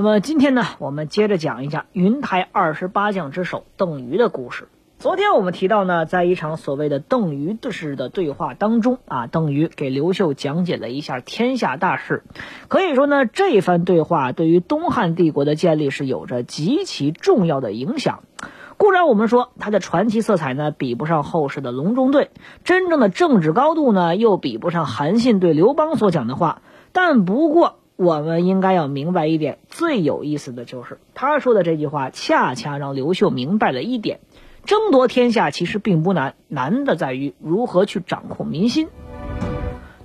那么今天呢，我们接着讲一下云台二十八将之首邓禹的故事。昨天我们提到呢，在一场所谓的邓禹式的对话当中啊，邓禹给刘秀讲解了一下天下大事。可以说呢，这番对话对于东汉帝国的建立是有着极其重要的影响。固然我们说他的传奇色彩呢，比不上后世的隆中对，真正的政治高度呢，又比不上韩信对刘邦所讲的话。但不过。我们应该要明白一点，最有意思的就是他说的这句话，恰恰让刘秀明白了一点：争夺天下其实并不难，难的在于如何去掌控民心。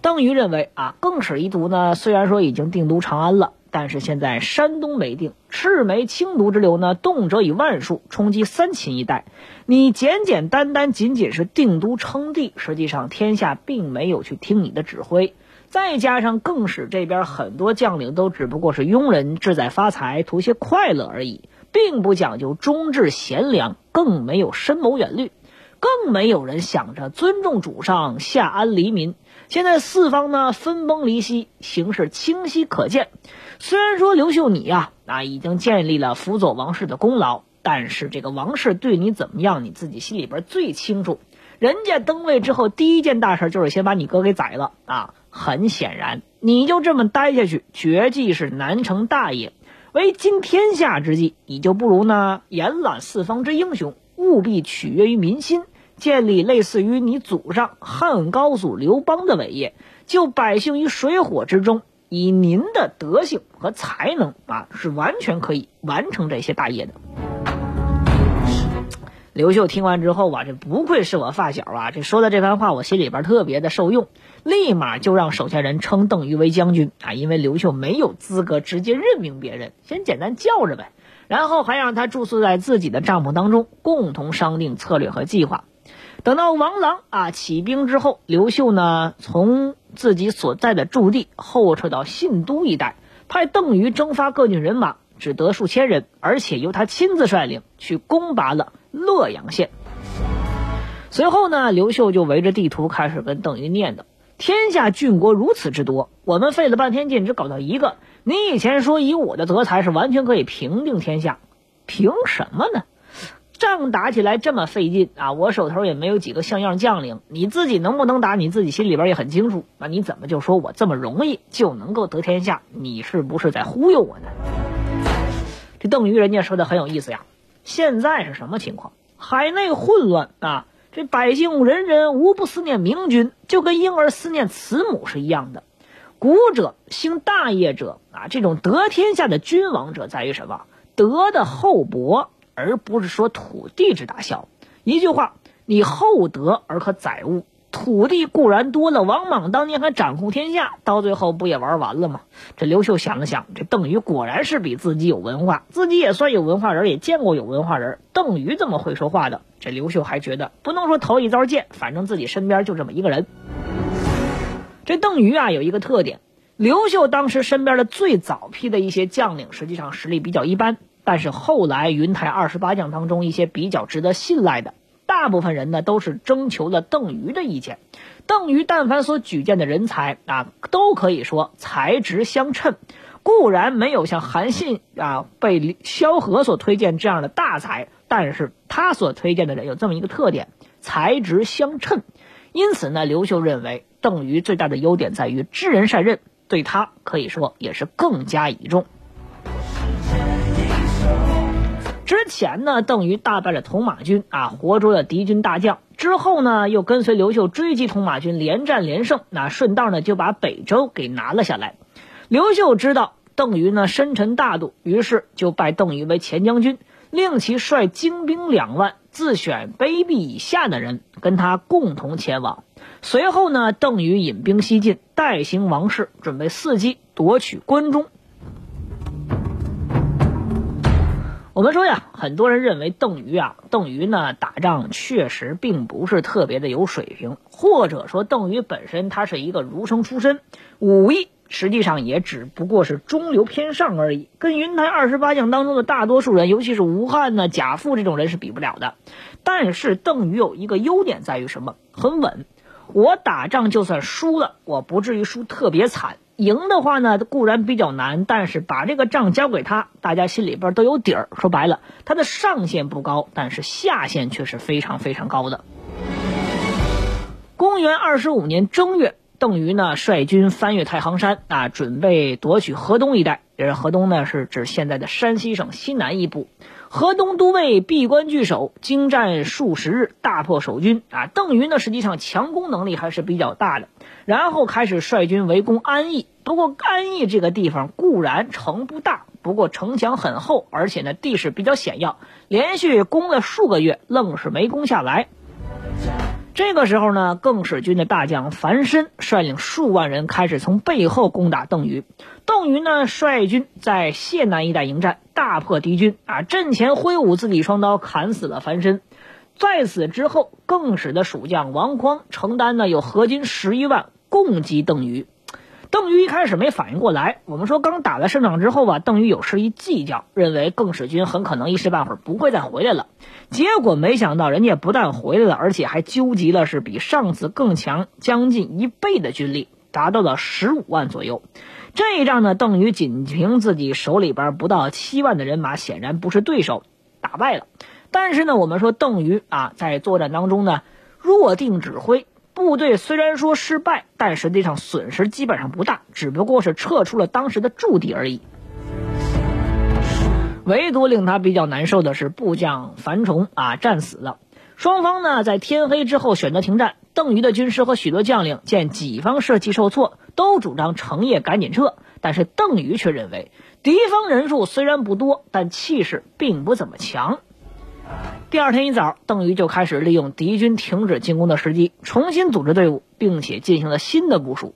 邓禹认为啊，更始一族呢，虽然说已经定都长安了，但是现在山东没定，赤眉青毒之流呢，动辄以万数，冲击三秦一带。你简简单单仅仅是定都称帝，实际上天下并没有去听你的指挥。再加上更使这边很多将领都只不过是庸人，志在发财，图些快乐而已，并不讲究忠志贤良，更没有深谋远虑，更没有人想着尊重主上，下安黎民。现在四方呢分崩离析，形势清晰可见。虽然说刘秀你呀啊已经建立了辅佐王室的功劳，但是这个王室对你怎么样，你自己心里边最清楚。人家登位之后，第一件大事就是先把你哥给宰了啊。很显然，你就这么待下去，绝技是难成大业。为今天下之计，你就不如呢延揽四方之英雄，务必取悦于民心，建立类似于你祖上汉高祖刘邦的伟业，救百姓于水火之中。以您的德性和才能啊，是完全可以完成这些大业的。刘秀听完之后啊，这不愧是我发小啊！这说的这番话，我心里边特别的受用，立马就让手下人称邓禹为将军啊！因为刘秀没有资格直接任命别人，先简单叫着呗。然后还让他住宿在自己的帐篷当中，共同商定策略和计划。等到王朗啊起兵之后，刘秀呢从自己所在的驻地后撤到信都一带，派邓禹征发各郡人马，只得数千人，而且由他亲自率领去攻拔了。洛阳县。随后呢，刘秀就围着地图开始跟邓禹念叨：“天下郡国如此之多，我们费了半天劲只搞到一个。你以前说以我的德才是完全可以平定天下，凭什么呢？仗打起来这么费劲啊！我手头也没有几个像样将领，你自己能不能打，你自己心里边也很清楚。那你怎么就说我这么容易就能够得天下？你是不是在忽悠我呢？”这邓禹人家说的很有意思呀。现在是什么情况？海内混乱啊！这百姓人人无不思念明君，就跟婴儿思念慈母是一样的。古者兴大业者啊，这种得天下的君王者在于什么？德的厚薄，而不是说土地之大小。一句话，你厚德而可载物。土地固然多了，王莽当年还掌控天下，到最后不也玩完了吗？这刘秀想了想，这邓禹果然是比自己有文化，自己也算有文化人，也见过有文化人。邓禹这么会说话的，这刘秀还觉得不能说头一遭见，反正自己身边就这么一个人。这邓禹啊，有一个特点，刘秀当时身边的最早批的一些将领，实际上实力比较一般，但是后来云台二十八将当中一些比较值得信赖的。大部分人呢都是征求了邓禹的意见，邓禹但凡所举荐的人才啊，都可以说才直相称。固然没有像韩信啊被萧何所推荐这样的大才，但是他所推荐的人有这么一个特点，才直相称。因此呢，刘秀认为邓禹最大的优点在于知人善任，对他可以说也是更加倚重。之前呢，邓禹大败了铜马军啊，活捉了敌军大将。之后呢，又跟随刘秀追击铜马军，连战连胜。那顺道呢，就把北周给拿了下来。刘秀知道邓禹呢深沉大度，于是就拜邓禹为前将军，令其率精兵两万，自选卑鄙以下的人跟他共同前往。随后呢，邓禹引兵西进，代行王室，准备伺机夺取关中。我们说呀，很多人认为邓禹啊，邓禹呢打仗确实并不是特别的有水平，或者说邓禹本身他是一个儒生出身，武艺实际上也只不过是中流偏上而已，跟云台二十八将当中的大多数人，尤其是吴汉呢、贾复这种人是比不了的。但是邓禹有一个优点在于什么？很稳。我打仗就算输了，我不至于输特别惨。赢的话呢，固然比较难，但是把这个仗交给他，大家心里边都有底儿。说白了，他的上限不高，但是下限却是非常非常高的。公元二十五年正月，邓禹呢率军翻越太行山啊，准备夺取河东一带。这河东呢是指现在的山西省西南一部。河东都尉闭关据守，经战数十日，大破守军啊。邓云呢，实际上强攻能力还是比较大的。然后开始率军围攻安邑。不过安邑这个地方固然城不大，不过城墙很厚，而且呢地势比较险要，连续攻了数个月，愣是没攻下来。这个时候呢，更始军的大将樊深率领数万人开始从背后攻打邓禹。邓禹呢，率军在谢南一带迎战，大破敌军啊！阵前挥舞自己双刀，砍死了樊深。在此之后，更使的蜀将王匡承担呢有合金十余万共击邓禹。邓禹一开始没反应过来，我们说刚打了胜仗之后吧，邓禹有失一计较，认为更始军很可能一时半会儿不会再回来了。结果没想到，人家不但回来了，而且还纠集了是比上次更强将近一倍的军力，达到了十五万左右。这一仗呢，邓禹仅凭自己手里边不到七万的人马，显然不是对手，打败了。但是呢，我们说邓禹啊，在作战当中呢，弱定指挥。部队虽然说失败，但实际上损失基本上不大，只不过是撤出了当时的驻地而已。唯独令他比较难受的是部将樊崇啊战死了。双方呢在天黑之后选择停战。邓禹的军师和许多将领见己方士气受挫，都主张成夜赶紧撤。但是邓禹却认为，敌方人数虽然不多，但气势并不怎么强。第二天一早，邓禹就开始利用敌军停止进攻的时机，重新组织队伍，并且进行了新的部署。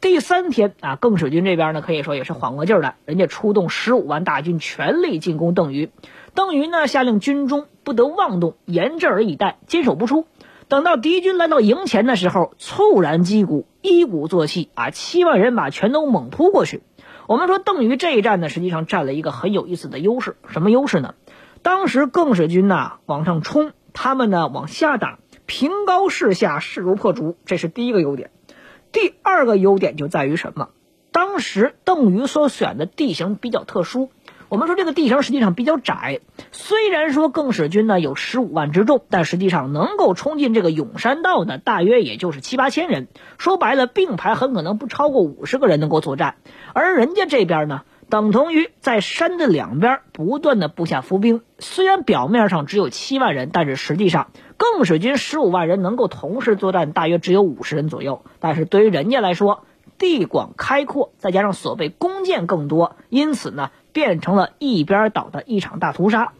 第三天啊，更始军这边呢，可以说也是缓过劲儿来，人家出动十五万大军，全力进攻邓禹。邓禹呢，下令军中不得妄动，严阵以待，坚守不出。等到敌军来到营前的时候，猝然击鼓，一鼓作气啊，七万人马全都猛扑过去。我们说邓禹这一战呢，实际上占了一个很有意思的优势，什么优势呢？当时更始军呐往上冲，他们呢往下打，平高势下，势如破竹，这是第一个优点。第二个优点就在于什么？当时邓禹所选的地形比较特殊。我们说这个地形实际上比较窄，虽然说更始军呢有十五万之众，但实际上能够冲进这个永山道的大约也就是七八千人。说白了，并排很可能不超过五十个人能够作战，而人家这边呢？等同于在山的两边不断的布下伏兵，虽然表面上只有七万人，但是实际上更始军十五万人能够同时作战，大约只有五十人左右。但是对于人家来说，地广开阔，再加上所谓弓箭更多，因此呢，变成了一边倒的一场大屠杀。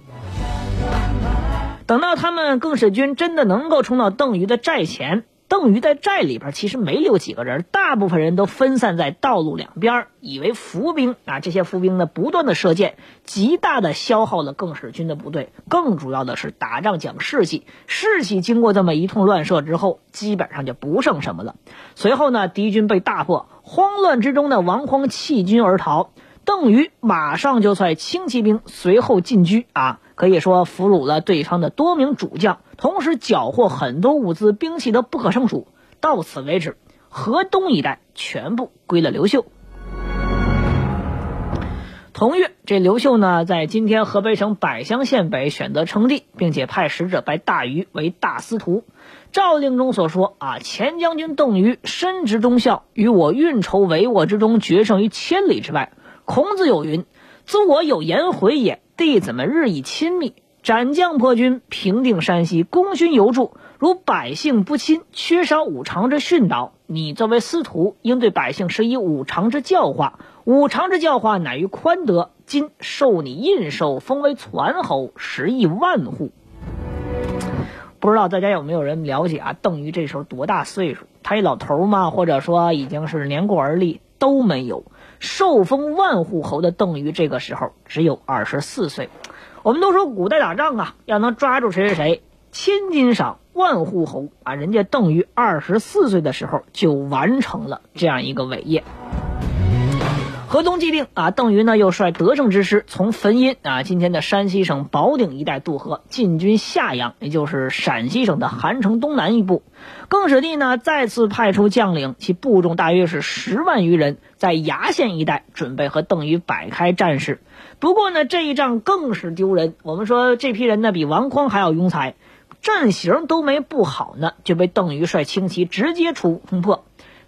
等到他们更始军真的能够冲到邓禹的寨前。邓禹在寨里边其实没留几个人，大部分人都分散在道路两边，以为伏兵啊。这些伏兵呢，不断的射箭，极大的消耗了更始军的部队。更主要的是，打仗讲士气，士气经过这么一通乱射之后，基本上就不剩什么了。随后呢，敌军被大破，慌乱之中的王匡弃军而逃。邓禹马上就率轻骑兵随后进军啊，可以说俘虏了对方的多名主将，同时缴获很多物资兵器的不可胜数。到此为止，河东一带全部归了刘秀。同月，这刘秀呢，在今天河北省百乡县北选择称帝，并且派使者拜大禹为大司徒。诏令中所说啊，前将军邓禹深知忠孝，与我运筹帷幄之中，决胜于千里之外。孔子有云：“自我有颜回也，弟子们日益亲密，斩将破军，平定山西，功勋犹著。如百姓不亲，缺少五常之训导。你作为司徒，应对百姓施以五常之教化。五常之教化，乃于宽德。今受你印绶，封为传侯，十亿万户。不知道大家有没有人了解啊？邓禹这时候多大岁数？他一老头吗？或者说已经是年过而立？都没有。”受封万户侯的邓禹，这个时候只有二十四岁。我们都说古代打仗啊，要能抓住谁谁谁，千金赏，万户侯啊。人家邓禹二十四岁的时候就完成了这样一个伟业。河东既定啊，邓禹呢又率得胜之师从汾阴啊，今天的山西省保定一带渡河，进军夏阳，也就是陕西省的韩城东南一部。更始帝呢再次派出将领，其部众大约是十万余人，在崖县一带准备和邓禹摆开战事。不过呢，这一仗更是丢人。我们说这批人呢比王匡还要庸才，阵型都没布好呢，就被邓禹率轻骑直接出冲破。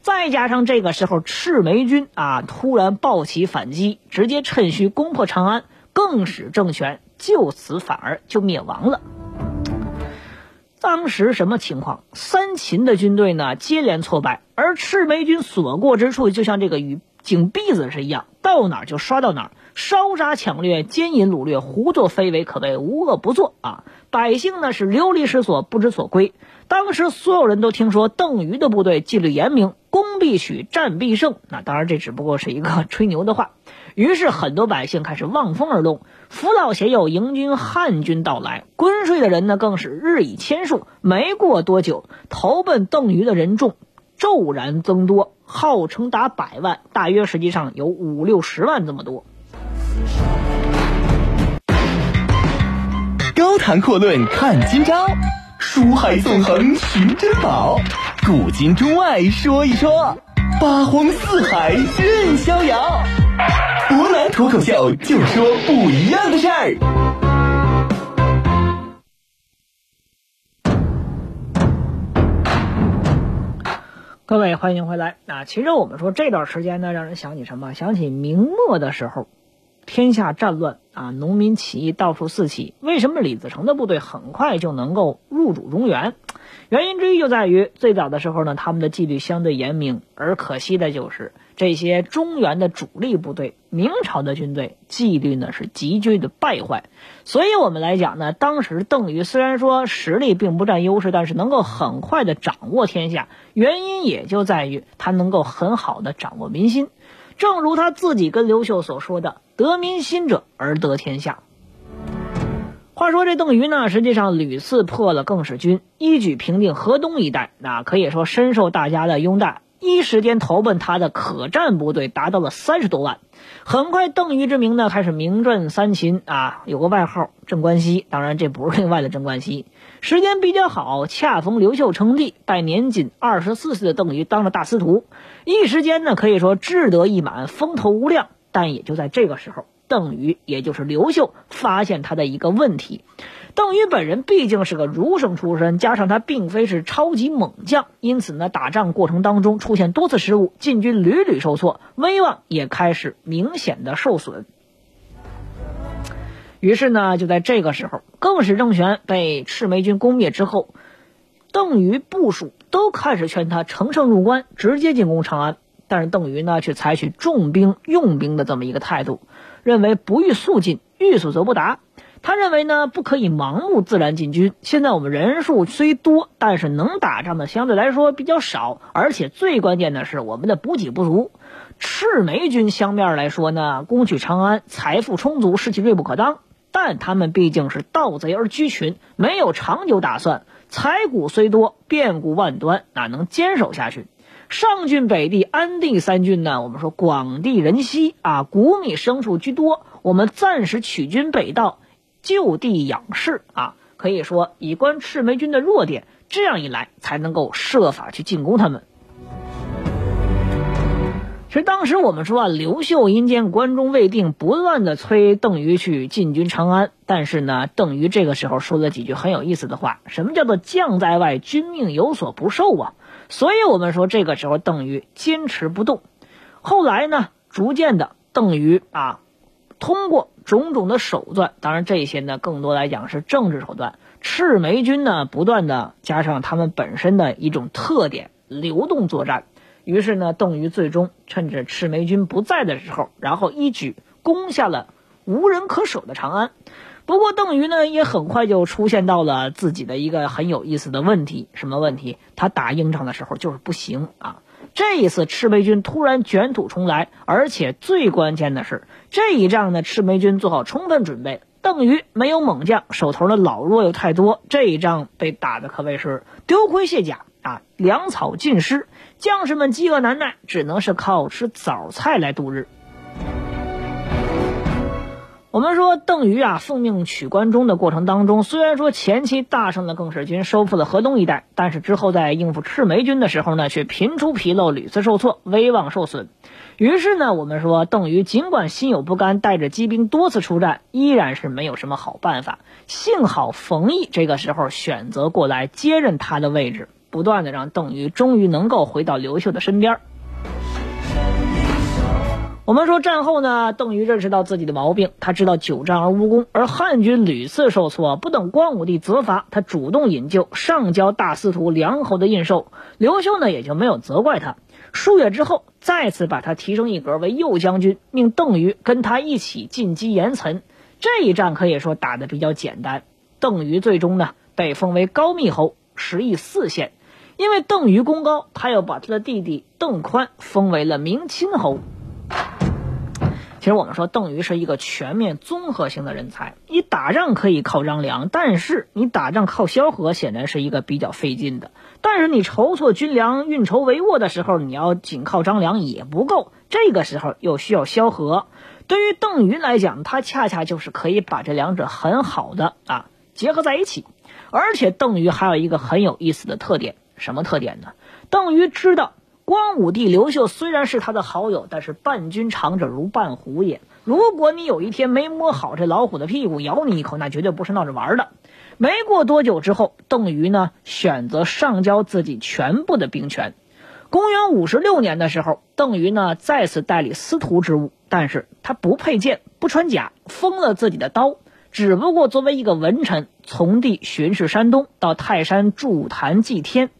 再加上这个时候赤眉军啊突然暴起反击，直接趁虚攻破长安，更使政权就此反而就灭亡了。当时什么情况？三秦的军队呢接连挫败，而赤眉军所过之处，就像这个与井篦子是一样，到哪儿就刷到哪儿，烧杀抢掠、奸淫掳掠、胡作非为，可谓无恶不作啊！百姓呢是流离失所，不知所归。当时所有人都听说邓禹的部队纪律严明，攻必取，战必胜。那当然，这只不过是一个吹牛的话。于是很多百姓开始望风而动，扶老携幼迎军汉军到来。昏睡的人呢，更是日以千数。没过多久，投奔邓禹的人众骤然增多，号称达百万，大约实际上有五六十万这么多。高谈阔论看今朝。书海纵横寻珍宝，古今中外说一说，八荒四海任逍遥。湖南脱口秀就说不一样的事儿。各位，欢迎回来。啊，其实我们说这段时间呢，让人想起什么？想起明末的时候。天下战乱啊，农民起义到处四起。为什么李自成的部队很快就能够入主中原？原因之一就在于最早的时候呢，他们的纪律相对严明。而可惜的就是这些中原的主力部队，明朝的军队纪律呢是急剧的败坏。所以我们来讲呢，当时邓禹虽然说实力并不占优势，但是能够很快的掌握天下，原因也就在于他能够很好的掌握民心。正如他自己跟刘秀所说的：“得民心者而得天下。”话说这邓禹呢，实际上屡次破了更始军，一举平定河东一带，那可以说深受大家的拥戴。一时间投奔他的可战部队达到了三十多万。很快，邓禹之名呢开始名震三秦啊，有个外号“镇关西”。当然，这不是另外的镇关西。时间比较好，恰逢刘秀称帝，拜年仅二十四岁的邓禹当了大司徒。一时间呢，可以说志得意满，风头无量。但也就在这个时候，邓禹也就是刘秀发现他的一个问题。邓禹本人毕竟是个儒生出身，加上他并非是超级猛将，因此呢，打仗过程当中出现多次失误，进军屡屡受挫，威望也开始明显的受损。于是呢，就在这个时候，更始政权被赤眉军攻灭之后，邓禹部署都开始劝他乘胜入关，直接进攻长安。但是邓禹呢，却采取重兵用兵的这么一个态度，认为不欲速进，欲速则不达。他认为呢，不可以盲目自然进军。现在我们人数虽多，但是能打仗的相对来说比较少，而且最关键的是我们的补给不足。赤眉军相面来说呢，攻取长安，财富充足，士气锐不可当。但他们毕竟是盗贼而居群，没有长久打算。财谷虽多，变故万端，哪能坚守下去？上郡、北地、安地三郡呢？我们说广地人稀啊，谷米牲畜居多，我们暂时取军北道。就地养士啊，可以说以观赤眉军的弱点，这样一来才能够设法去进攻他们。其实当时我们说啊，刘秀因见关中未定，不断的催邓禹去进军长安。但是呢，邓禹这个时候说了几句很有意思的话：什么叫做将在外，君命有所不受啊？所以我们说这个时候邓禹坚持不动。后来呢，逐渐的邓禹啊。通过种种的手段，当然这些呢，更多来讲是政治手段。赤眉军呢，不断的加上他们本身的一种特点，流动作战。于是呢，邓禹最终趁着赤眉军不在的时候，然后一举攻下了无人可守的长安。不过，邓禹呢，也很快就出现到了自己的一个很有意思的问题。什么问题？他打硬仗的时候就是不行啊。这一次赤眉军突然卷土重来，而且最关键的是这一仗呢，赤眉军做好充分准备，邓禹没有猛将，手头的老弱又太多，这一仗被打的可谓是丢盔卸甲啊，粮草尽失，将士们饥饿难耐，只能是靠吃枣菜来度日。我们说邓禹啊，奉命取关中的过程当中，虽然说前期大胜了更始军，收复了河东一带，但是之后在应付赤眉军的时候呢，却频出纰漏，屡次受挫，威望受损。于是呢，我们说邓禹尽管心有不甘，带着机兵多次出战，依然是没有什么好办法。幸好冯异这个时候选择过来接任他的位置，不断的让邓禹终于能够回到刘秀的身边。我们说战后呢，邓禹认识到自己的毛病，他知道久战而无功，而汉军屡次受挫，不等光武帝责罚，他主动引咎，上交大司徒梁侯的印绶。刘秀呢也就没有责怪他。数月之后，再次把他提升一格为右将军，命邓禹跟他一起进击严岑。这一战可以说打得比较简单，邓禹最终呢被封为高密侯，食邑四县。因为邓禹功高，他又把他的弟弟邓宽封为了明亲侯。其实我们说邓禹是一个全面综合性的人才，你打仗可以靠张良，但是你打仗靠萧何显然是一个比较费劲的。但是你筹措军粮、运筹帷幄的时候，你要仅靠张良也不够，这个时候又需要萧何。对于邓禹来讲，他恰恰就是可以把这两者很好的啊结合在一起。而且邓禹还有一个很有意思的特点，什么特点呢？邓禹知道。光武帝刘秀虽然是他的好友，但是伴君长者如伴虎也。如果你有一天没摸好这老虎的屁股，咬你一口，那绝对不是闹着玩的。没过多久之后，邓禹呢选择上交自己全部的兵权。公元五十六年的时候，邓禹呢再次代理司徒职务，但是他不佩剑，不穿甲，封了自己的刀，只不过作为一个文臣，从地巡视山东，到泰山筑坛祭天。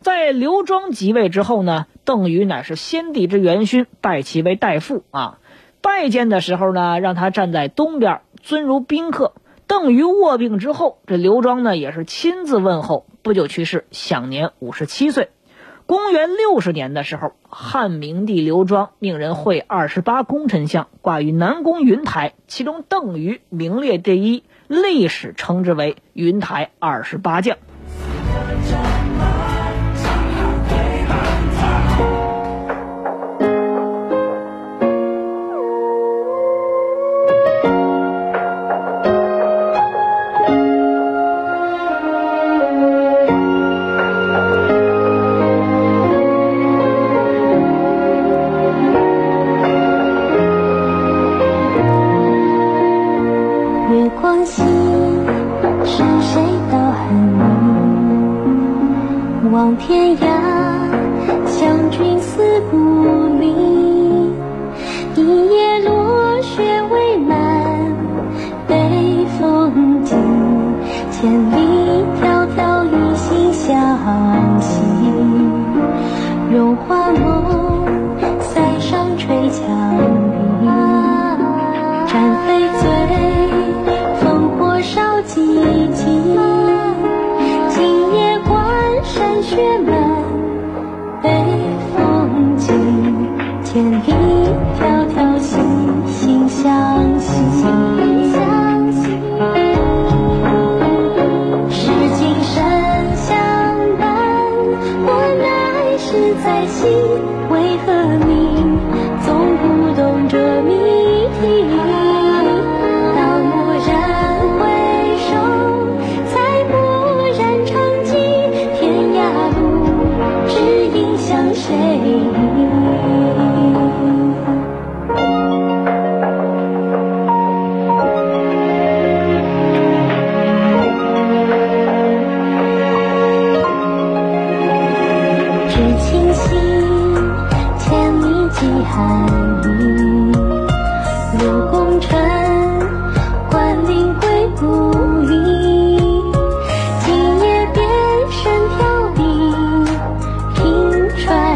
在刘庄即位之后呢，邓禹乃是先帝之元勋，拜其为大父啊。拜见的时候呢，让他站在东边，尊如宾客。邓禹卧病之后，这刘庄呢也是亲自问候，不久去世，享年五十七岁。公元六十年的时候，汉明帝刘庄命人绘二十八功臣像，挂于南宫云台，其中邓禹名列第一，历史称之为云台二十八将。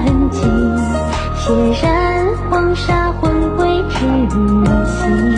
曾经，血染黄沙，魂归赤心。